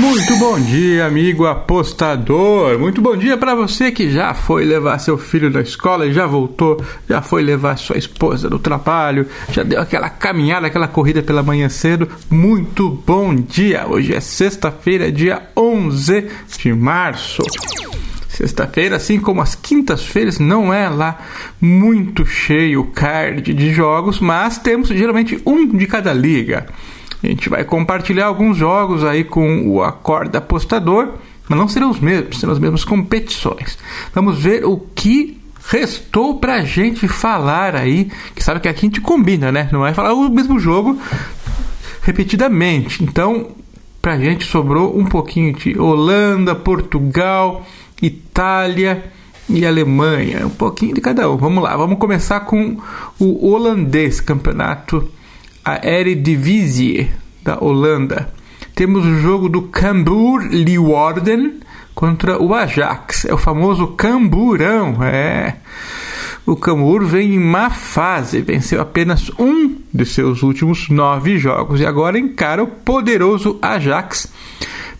Muito bom dia, amigo apostador. Muito bom dia para você que já foi levar seu filho da escola e já voltou, já foi levar sua esposa do trabalho, já deu aquela caminhada, aquela corrida pela manhã cedo. Muito bom dia. Hoje é sexta-feira, dia 11 de março. Sexta-feira, assim como as quintas-feiras, não é lá muito cheio o card de jogos, mas temos geralmente um de cada liga. A gente vai compartilhar alguns jogos aí com o Acorda Apostador, mas não serão os mesmos, serão as mesmas competições. Vamos ver o que restou pra gente falar aí, que sabe que aqui a gente combina, né? Não vai falar o mesmo jogo repetidamente. Então, pra gente sobrou um pouquinho de Holanda, Portugal, Itália e Alemanha, um pouquinho de cada um. Vamos lá, vamos começar com o holandês, campeonato a Eredivisie da Holanda. Temos o jogo do Cambuur Leeuwarden contra o Ajax. É o famoso Camburão, é. O Cambuur vem em má fase, venceu apenas um de seus últimos nove jogos e agora encara o poderoso Ajax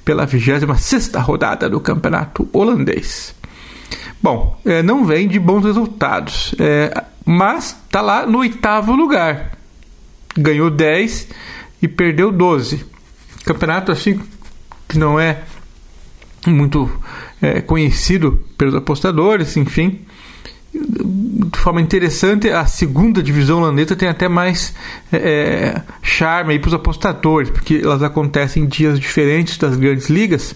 pela 26 rodada do campeonato holandês. Bom, é, não vem de bons resultados, é, mas está lá no oitavo lugar ganhou 10 e perdeu 12. Campeonato assim que não é muito é, conhecido pelos apostadores, enfim. De forma interessante, a segunda divisão holandesa tem até mais é, charme para os apostadores, porque elas acontecem em dias diferentes das grandes ligas.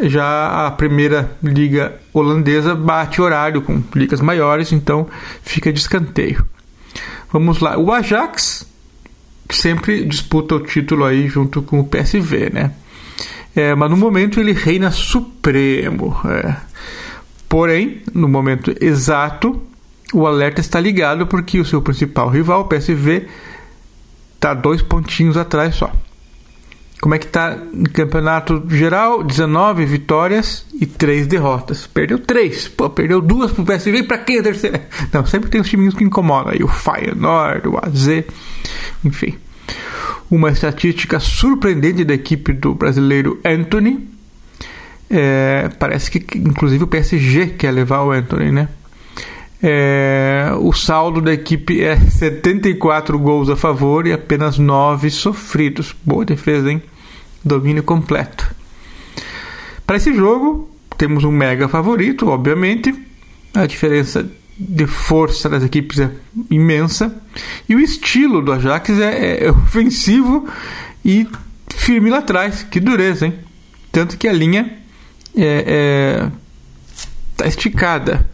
Já a primeira liga holandesa bate horário com ligas maiores, então fica de escanteio. Vamos lá. O Ajax sempre disputa o título aí junto com o PSV, né? É, mas no momento ele reina supremo. É. Porém, no momento exato, o alerta está ligado porque o seu principal rival, o PSV, está dois pontinhos atrás só. Como é que está no campeonato geral? 19 vitórias e 3 derrotas. Perdeu 3. Pô, perdeu duas pro PSV. Para quem é a terceira? Não, sempre tem os timinhos que incomodam. Aí o Feyenoord, o AZ, enfim. Uma estatística surpreendente da equipe do brasileiro Anthony. É, parece que inclusive o PSG quer levar o Anthony, né? É, o saldo da equipe é 74 gols a favor e apenas 9 sofridos. Boa defesa, hein? Domínio completo. Para esse jogo, temos um mega favorito, obviamente. A diferença de força das equipes é imensa. E o estilo do Ajax é, é ofensivo e firme lá atrás. Que dureza, hein? Tanto que a linha é, é tá esticada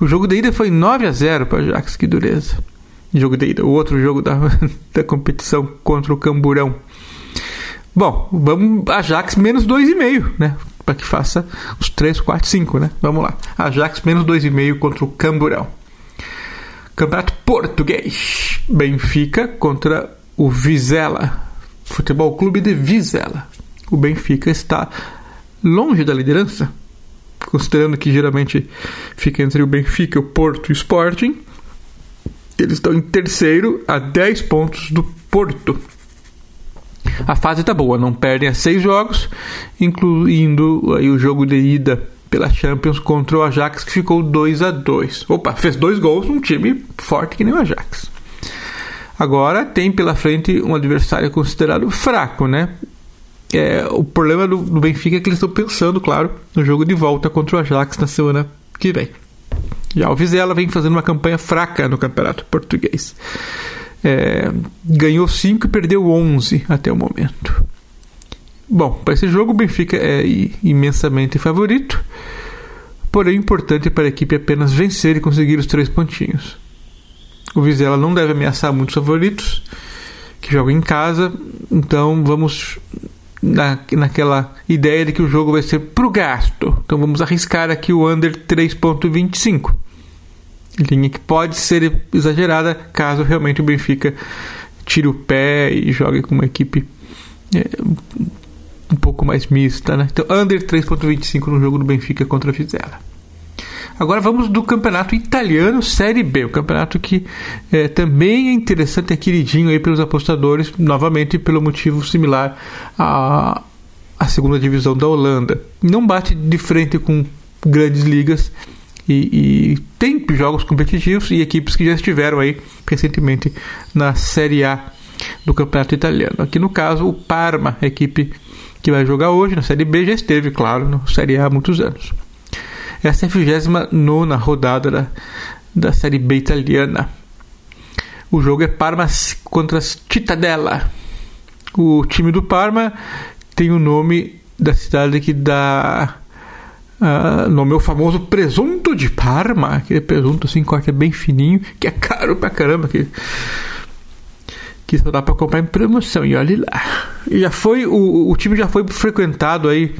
o jogo da ida foi 9 a 0 para o Ajax, que dureza. Jogo da ida, o outro jogo da, da competição contra o Camburão. Bom, vamos Ajax menos 2,5, né? Para que faça os 3, 4, 5, né? Vamos lá. Ajax menos 2,5 contra o Camburão. Campeonato Português. Benfica contra o Vizela. Futebol Clube de Vizela. O Benfica está longe da liderança considerando que geralmente fica entre o Benfica, o Porto e o Sporting. Eles estão em terceiro, a 10 pontos do Porto. A fase está boa, não perdem a seis jogos, incluindo aí o jogo de ida pela Champions contra o Ajax, que ficou 2 a 2 Opa, fez dois gols num time forte que nem o Ajax. Agora tem pela frente um adversário considerado fraco, né? É, o problema do, do, Benfica é que eles estão pensando, claro, no jogo de volta contra o Ajax na semana que vem. Já o Vizela vem fazendo uma campanha fraca no campeonato português. É, ganhou 5 e perdeu 11 até o momento. Bom, para esse jogo o Benfica é imensamente favorito, porém importante para a equipe apenas vencer e conseguir os três pontinhos. O Vizela não deve ameaçar muitos favoritos que jogam em casa, então vamos na, naquela ideia de que o jogo vai ser pro gasto. Então vamos arriscar aqui o under 3.25. Linha que pode ser exagerada caso realmente o Benfica tire o pé e jogue com uma equipe é, um pouco mais mista, né? Então under 3.25 no jogo do Benfica contra a Vizela. Agora vamos do campeonato italiano Série B, o campeonato que é, também é interessante, é queridinho aí pelos apostadores, novamente pelo motivo similar a, a segunda divisão da Holanda. Não bate de frente com grandes ligas e, e, tem jogos competitivos e equipes que já estiveram aí recentemente na Série A do Campeonato Italiano. Aqui no caso, o Parma, a equipe que vai jogar hoje na Série B, já esteve, claro, na Série A há muitos anos. Essa é a 29 rodada da, da Série B italiana. O jogo é Parma contra Cittadella. O time do Parma tem o nome da cidade que dá uh, nome ao famoso presunto de Parma, aquele presunto assim, corte bem fininho, que é caro pra caramba, que, que só dá pra comprar em promoção, e olhe lá. E já foi, o, o time já foi frequentado aí,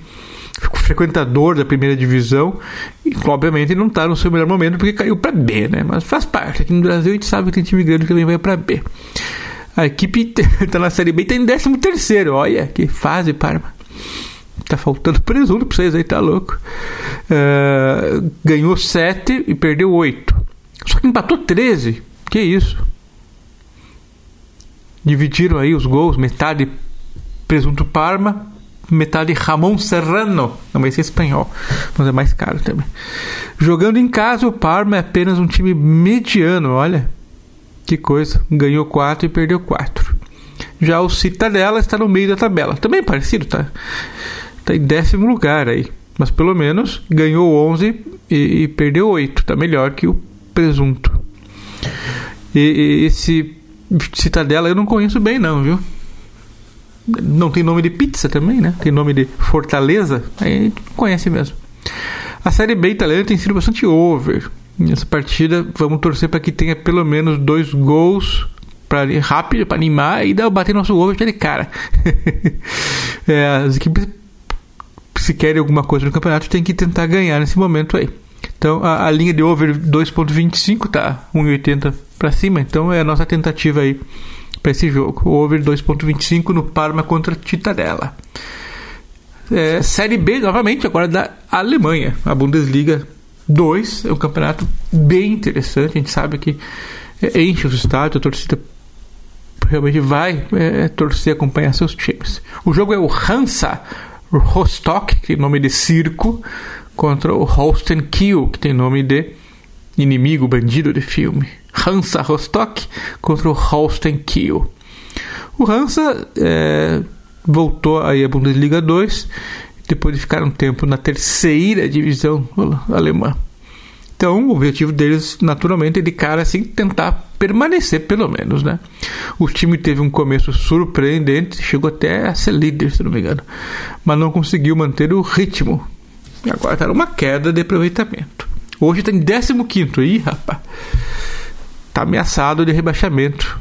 frequentador da primeira divisão, e obviamente não tá no seu melhor momento porque caiu para B, né? Mas faz parte. Aqui no Brasil a gente sabe que tem time grande que também vai para B. A equipe está na Série B e tá em 13 terceiro. Olha que fase, Parma. Tá faltando presunto pra vocês aí, tá louco. Uh, ganhou 7 e perdeu 8. Só que empatou 13. Que isso? Dividiram aí os gols, metade presunto Parma, metade Ramon Serrano. Não vai ser espanhol, mas é mais caro também. Jogando em casa, o Parma é apenas um time mediano, olha. Que coisa. Ganhou 4 e perdeu 4. Já o Citadela está no meio da tabela. Também é parecido, tá? Está em décimo lugar aí. Mas pelo menos ganhou 11 e, e perdeu 8. Está melhor que o Presunto. E, e esse Citadela eu não conheço bem, não, viu? Não tem nome de pizza também, né? Tem nome de Fortaleza. Aí conhece mesmo. A Série B italiana tem sido bastante over. Nessa partida, vamos torcer para que tenha pelo menos dois gols para rápido, para animar e dar bater nosso ovo aquele cara. é, as equipes, se querem alguma coisa no campeonato, tem que tentar ganhar nesse momento aí. Então a, a linha de over 2.25 tá 1,80 para cima, então é a nossa tentativa aí para esse jogo. Over 2.25 no Parma contra Titadella. É, Série B novamente agora da Alemanha, a Bundesliga 2. É um campeonato bem interessante. A gente sabe que é, enche os estádios, a torcida realmente vai é, torcer acompanhar seus times. O jogo é o Hansa Rostock, que tem nome de circo, contra o Holsten Kiel, que tem nome de inimigo, bandido de filme. Hansa Rostock contra o Holsten Kiel. O Hansa é, voltou aí à Bundesliga 2 depois de ficar um tempo na terceira divisão alemã. Então, o objetivo deles, naturalmente, é de cara assim tentar permanecer, pelo menos, né? O time teve um começo surpreendente, chegou até a ser líder, se não me engano, mas não conseguiu manter o ritmo. E agora está numa queda de aproveitamento. Hoje está em 15 aí, rapaz. Está ameaçado de rebaixamento.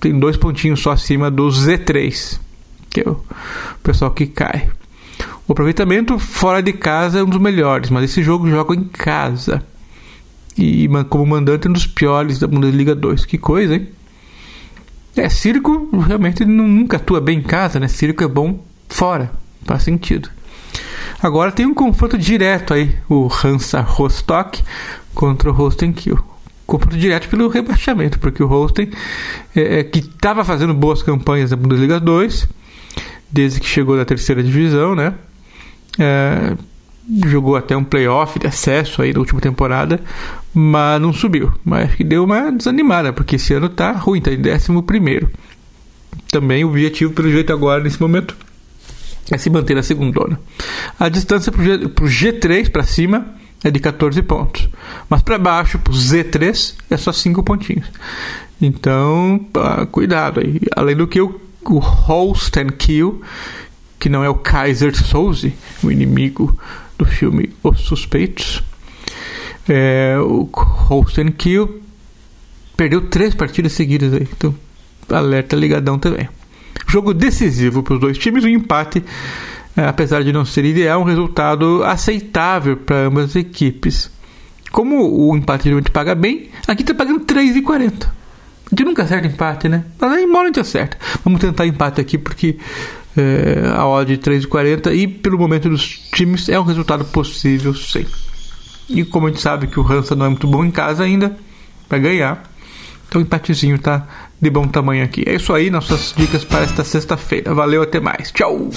Tem dois pontinhos só acima do Z3, que é o pessoal que cai. O aproveitamento fora de casa é um dos melhores, mas esse jogo joga em casa. E como mandante um dos piores da Bundesliga 2. Que coisa, hein? É, Circo realmente nunca atua bem em casa, né? Circo é bom fora. Faz sentido. Agora tem um confronto direto aí, o Hansa Rostock contra o Holstenkiel. Confronto direto pelo rebaixamento, porque o Holsten, é, é que estava fazendo boas campanhas na Bundesliga 2, desde que chegou da terceira divisão, né? É, jogou até um playoff de acesso aí na última temporada, mas não subiu. Mas que deu uma desanimada, porque esse ano tá ruim, tá em 11 primeiro. Também o objetivo, pelo jeito, agora, nesse momento, é se manter na segundona. A distância para o G3 para cima é de 14 pontos, mas para baixo, para o Z3, é só 5 pontinhos. Então, cuidado aí. Além do que o, o Holsten Kill, que não é o Kaiser Soze, o inimigo do filme Os Suspeitos, é, o Holsten Kill perdeu três partidas seguidas aí. Então, alerta ligadão também. Jogo decisivo para os dois times, o um empate, é, apesar de não ser ideal, um resultado aceitável para ambas as equipes. Como o empate geralmente paga bem, aqui está pagando 3,40. A gente nunca acerta empate, né? Mas aí embora a gente acerta. Vamos tentar empate aqui porque é, a odd de 3,40 e pelo momento dos times é um resultado possível sim. E como a gente sabe que o Hansa não é muito bom em casa ainda, vai ganhar. Então empatezinho tá de bom tamanho aqui. É isso aí, nossas dicas para esta sexta-feira. Valeu, até mais. Tchau!